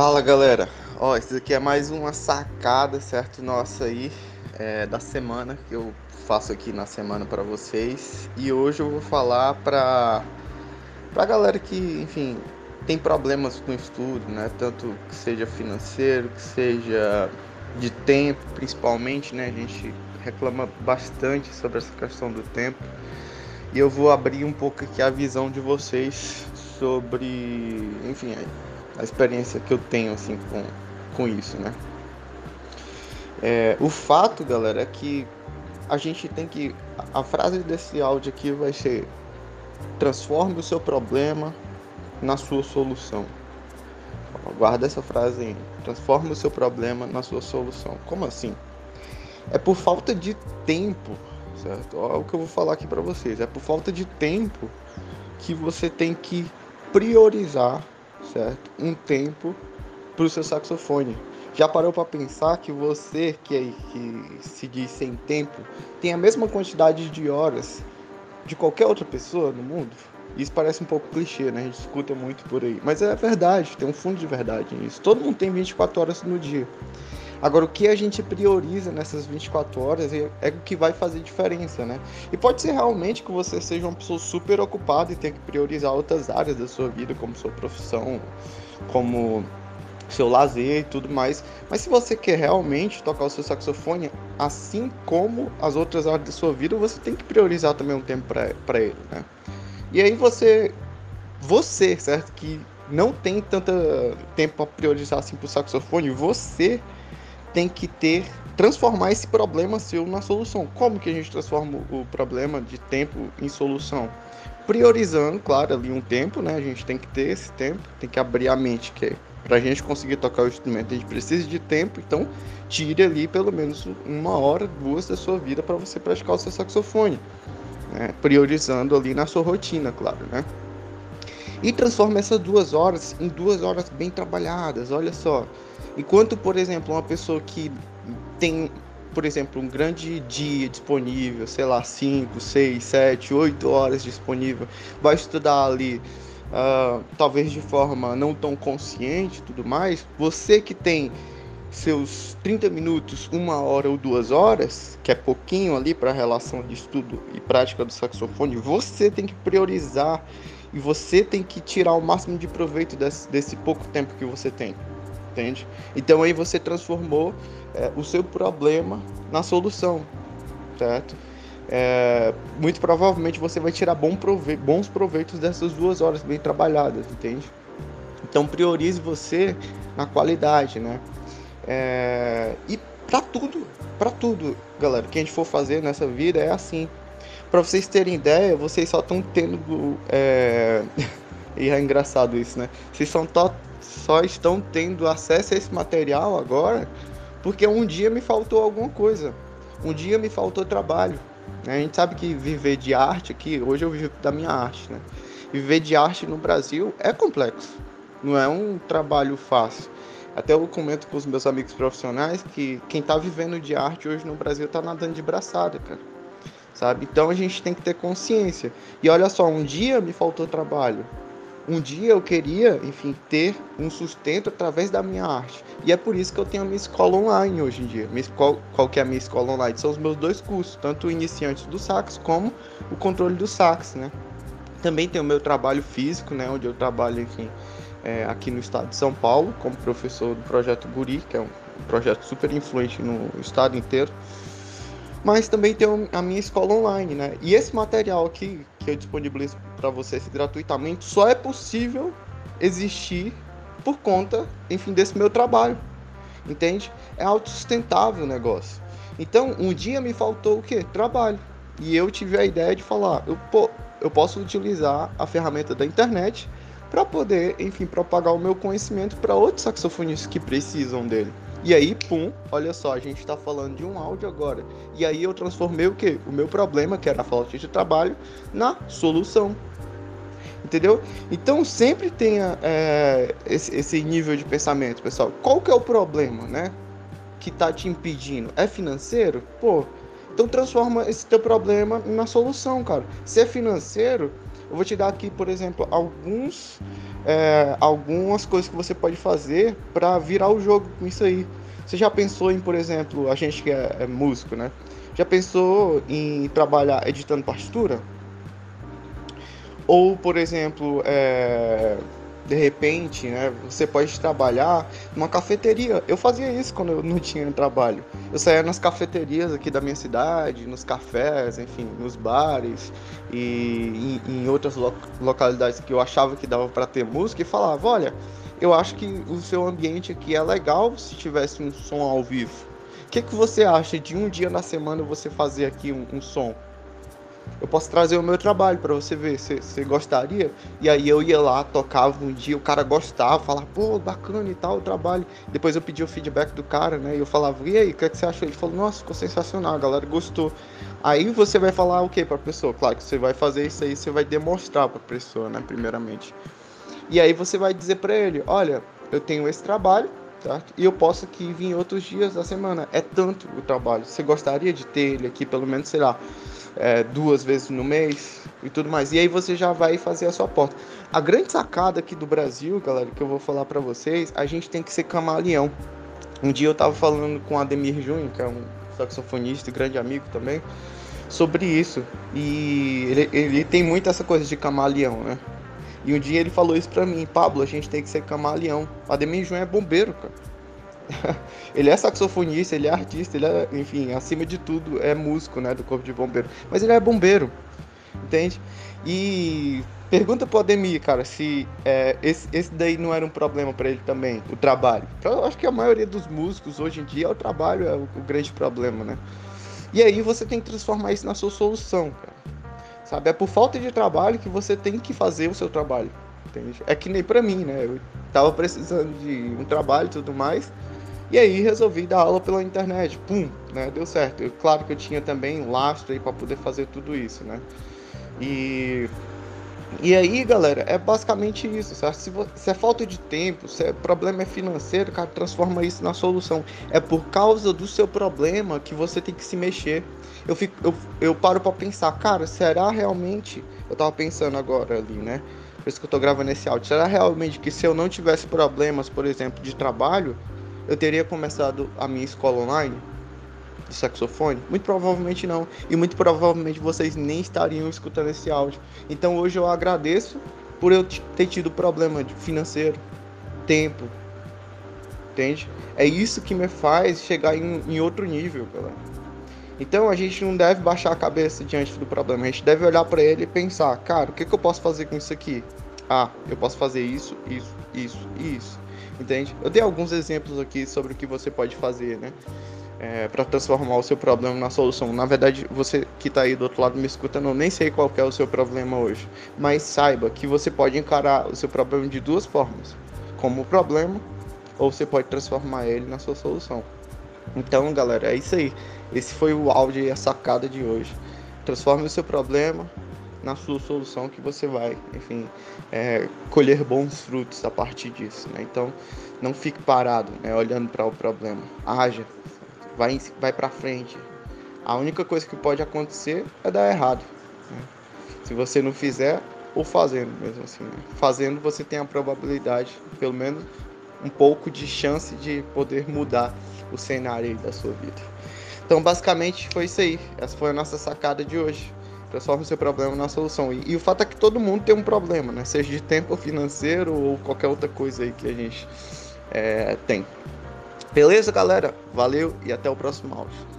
Fala galera, ó, isso aqui é mais uma sacada, certo? Nossa aí, é, da semana que eu faço aqui na semana para vocês. E hoje eu vou falar pra, pra galera que, enfim, tem problemas com estudo, né? Tanto que seja financeiro, que seja de tempo, principalmente, né? A gente reclama bastante sobre essa questão do tempo. E eu vou abrir um pouco aqui a visão de vocês sobre, enfim, a experiência que eu tenho assim com, com isso, né? É, o fato, galera, é que a gente tem que. A frase desse áudio aqui vai ser: transforme o seu problema na sua solução. Guarda essa frase aí. Transforme o seu problema na sua solução. Como assim? É por falta de tempo, certo? Olha o que eu vou falar aqui para vocês. É por falta de tempo que você tem que priorizar certo? Um tempo para o seu saxofone. Já parou para pensar que você que, é, que se diz sem tempo tem a mesma quantidade de horas de qualquer outra pessoa no mundo? Isso parece um pouco clichê, né? A gente escuta muito por aí. Mas é verdade, tem um fundo de verdade nisso. Todo mundo tem 24 horas no dia. Agora, o que a gente prioriza nessas 24 horas é, é, o que vai fazer diferença, né? E pode ser realmente que você seja uma pessoa super ocupada e tenha que priorizar outras áreas da sua vida, como sua profissão, como seu lazer e tudo mais. Mas se você quer realmente tocar o seu saxofone, assim como as outras áreas da sua vida, você tem que priorizar também um tempo para ele, né? E aí você, você, certo? Que não tem tanto tempo para priorizar assim pro saxofone, você tem que ter transformar esse problema seu na solução. Como que a gente transforma o problema de tempo em solução? Priorizando, claro, ali um tempo, né? A gente tem que ter esse tempo, tem que abrir a mente, que é para a gente conseguir tocar o instrumento, a gente precisa de tempo, então tire ali pelo menos uma hora, duas da sua vida para você praticar o seu saxofone, né? priorizando ali na sua rotina, claro, né? E transforma essas duas horas em duas horas bem trabalhadas, olha só. Enquanto, por exemplo, uma pessoa que tem, por exemplo, um grande dia disponível, sei lá, 5, 6, 7, 8 horas disponível, vai estudar ali, uh, talvez de forma não tão consciente tudo mais, você que tem seus 30 minutos, uma hora ou duas horas, que é pouquinho ali para a relação de estudo e prática do saxofone, você tem que priorizar e você tem que tirar o máximo de proveito desse, desse pouco tempo que você tem entende? Então aí você transformou é, o seu problema na solução, certo? É, muito provavelmente você vai tirar bom prove bons proveitos dessas duas horas bem trabalhadas, entende? Então priorize você na qualidade, né? É, e para tudo, para tudo, galera, que a gente for fazer nessa vida é assim. Para vocês terem ideia, vocês só estão tendo é... e é engraçado isso, né? Vocês são só estão tendo acesso a esse material agora porque um dia me faltou alguma coisa. Um dia me faltou trabalho. A gente sabe que viver de arte aqui, hoje eu vivo da minha arte, né? Viver de arte no Brasil é complexo. Não é um trabalho fácil. Até eu comento com os meus amigos profissionais que quem está vivendo de arte hoje no Brasil está nadando de braçada, cara. Sabe? Então a gente tem que ter consciência. E olha só, um dia me faltou trabalho. Um dia eu queria, enfim, ter um sustento através da minha arte. E é por isso que eu tenho a minha escola online hoje em dia. Escola, qual que é a minha escola online? São os meus dois cursos, tanto o iniciante do sax como o controle do sax, né? Também tem o meu trabalho físico, né? Onde eu trabalho, enfim, é, aqui no estado de São Paulo, como professor do projeto Guri, que é um projeto super influente no estado inteiro mas também tem a minha escola online, né? E esse material aqui que eu disponibilizo para vocês gratuitamente só é possível existir por conta, enfim, desse meu trabalho. Entende? É autossustentável o negócio. Então, um dia me faltou o quê? Trabalho. E eu tive a ideia de falar, eu, eu posso utilizar a ferramenta da internet para poder, enfim, propagar o meu conhecimento para outros saxofonistas que precisam dele. E aí, pum, olha só, a gente está falando de um áudio agora. E aí eu transformei o quê? O meu problema, que era a falta de trabalho, na solução. Entendeu? Então sempre tenha é, esse, esse, nível de pensamento, pessoal. Qual que é o problema, né? Que tá te impedindo? É financeiro? Pô, então transforma esse teu problema na solução, cara. Se é financeiro, Eu vou te dar aqui, por exemplo, alguns, é, algumas coisas que você pode fazer para virar o jogo com isso aí. Você já pensou em, por exemplo, a gente que é, é músico, né? Já pensou em trabalhar editando partitura? Ou, por exemplo, é, de repente, né, você pode trabalhar numa cafeteria. Eu fazia isso quando eu não tinha trabalho. Eu saía nas cafeterias aqui da minha cidade, nos cafés, enfim, nos bares e em, em outras lo localidades que eu achava que dava para ter música e falava: olha, eu acho que o seu ambiente aqui é legal se tivesse um som ao vivo. O que, que você acha de um dia na semana você fazer aqui um, um som? Eu posso trazer o meu trabalho para você ver, você gostaria? E aí eu ia lá, tocava um dia, o cara gostava, falava, pô, bacana e tal o trabalho. Depois eu pedi o feedback do cara, né? E eu falava, e aí, o que, é que você achou? Ele falou, nossa, ficou sensacional, a galera gostou. Aí você vai falar o que para a pessoa? Claro que você vai fazer isso aí, você vai demonstrar para a pessoa, né, primeiramente. E aí você vai dizer para ele, olha, eu tenho esse trabalho, tá? E eu posso aqui vir outros dias da semana. É tanto o trabalho. Você gostaria de ter ele aqui, pelo menos, sei lá, é, duas vezes no mês e tudo mais. E aí você já vai fazer a sua porta. A grande sacada aqui do Brasil, galera, que eu vou falar para vocês, a gente tem que ser camaleão. Um dia eu tava falando com Ademir Júnior, que é um saxofonista e grande amigo também, sobre isso. E ele, ele tem muito essa coisa de camaleão, né? E um dia ele falou isso pra mim, Pablo, a gente tem que ser camaleão. Ademir Júnior é bombeiro, cara. ele é saxofonista, ele é artista, ele é, enfim, acima de tudo, é músico, né, do Corpo de Bombeiro. Mas ele é bombeiro, entende? E pergunta pro Ademir, cara, se é, esse, esse daí não era um problema para ele também, o trabalho. Eu acho que a maioria dos músicos hoje em dia, o trabalho é o, o grande problema, né? E aí você tem que transformar isso na sua solução, cara. Sabe? É por falta de trabalho que você tem que fazer o seu trabalho. Entende? É que nem para mim, né? Eu tava precisando de um trabalho e tudo mais. E aí resolvi dar aula pela internet. Pum, né? Deu certo. Eu, claro que eu tinha também lastro aí para poder fazer tudo isso, né? E e aí, galera, é basicamente isso, certo? Se, você, se é falta de tempo, se é problema é financeiro, cara, transforma isso na solução. É por causa do seu problema que você tem que se mexer. Eu, fico, eu, eu paro para pensar, cara, será realmente. Eu tava pensando agora ali, né? Por isso que eu tô gravando esse áudio. Será realmente que se eu não tivesse problemas, por exemplo, de trabalho, eu teria começado a minha escola online de saxofone? Muito provavelmente não. E muito provavelmente vocês nem estariam escutando esse áudio. Então hoje eu agradeço por eu ter tido problema financeiro, tempo. Entende? É isso que me faz chegar em, em outro nível, galera. Então a gente não deve baixar a cabeça diante do problema. A gente deve olhar para ele e pensar, cara, o que, que eu posso fazer com isso aqui? Ah, eu posso fazer isso, isso, isso e isso entende? Eu dei alguns exemplos aqui sobre o que você pode fazer, né? É, para transformar o seu problema na solução. Na verdade, você que está aí do outro lado me escutando, eu nem sei qual é o seu problema hoje, mas saiba que você pode encarar o seu problema de duas formas: como problema, ou você pode transformar ele na sua solução. Então, galera, é isso aí. Esse foi o áudio e a sacada de hoje. Transforme o seu problema na sua solução que você vai, enfim, é, colher bons frutos a partir disso. Né? Então, não fique parado, né, olhando para o problema. Haja, vai, vai para frente. A única coisa que pode acontecer é dar errado. Né? Se você não fizer, ou fazendo mesmo assim. Né? Fazendo, você tem a probabilidade, pelo menos um pouco de chance de poder mudar o cenário da sua vida. Então, basicamente, foi isso aí. Essa foi a nossa sacada de hoje transforma o seu problema na solução. E, e, o fato é que todo mundo tem um problema, né? Seja de tempo financeiro ou qualquer outra coisa aí que a gente é, tem. Beleza, galera? Valeu e até o próximo áudio.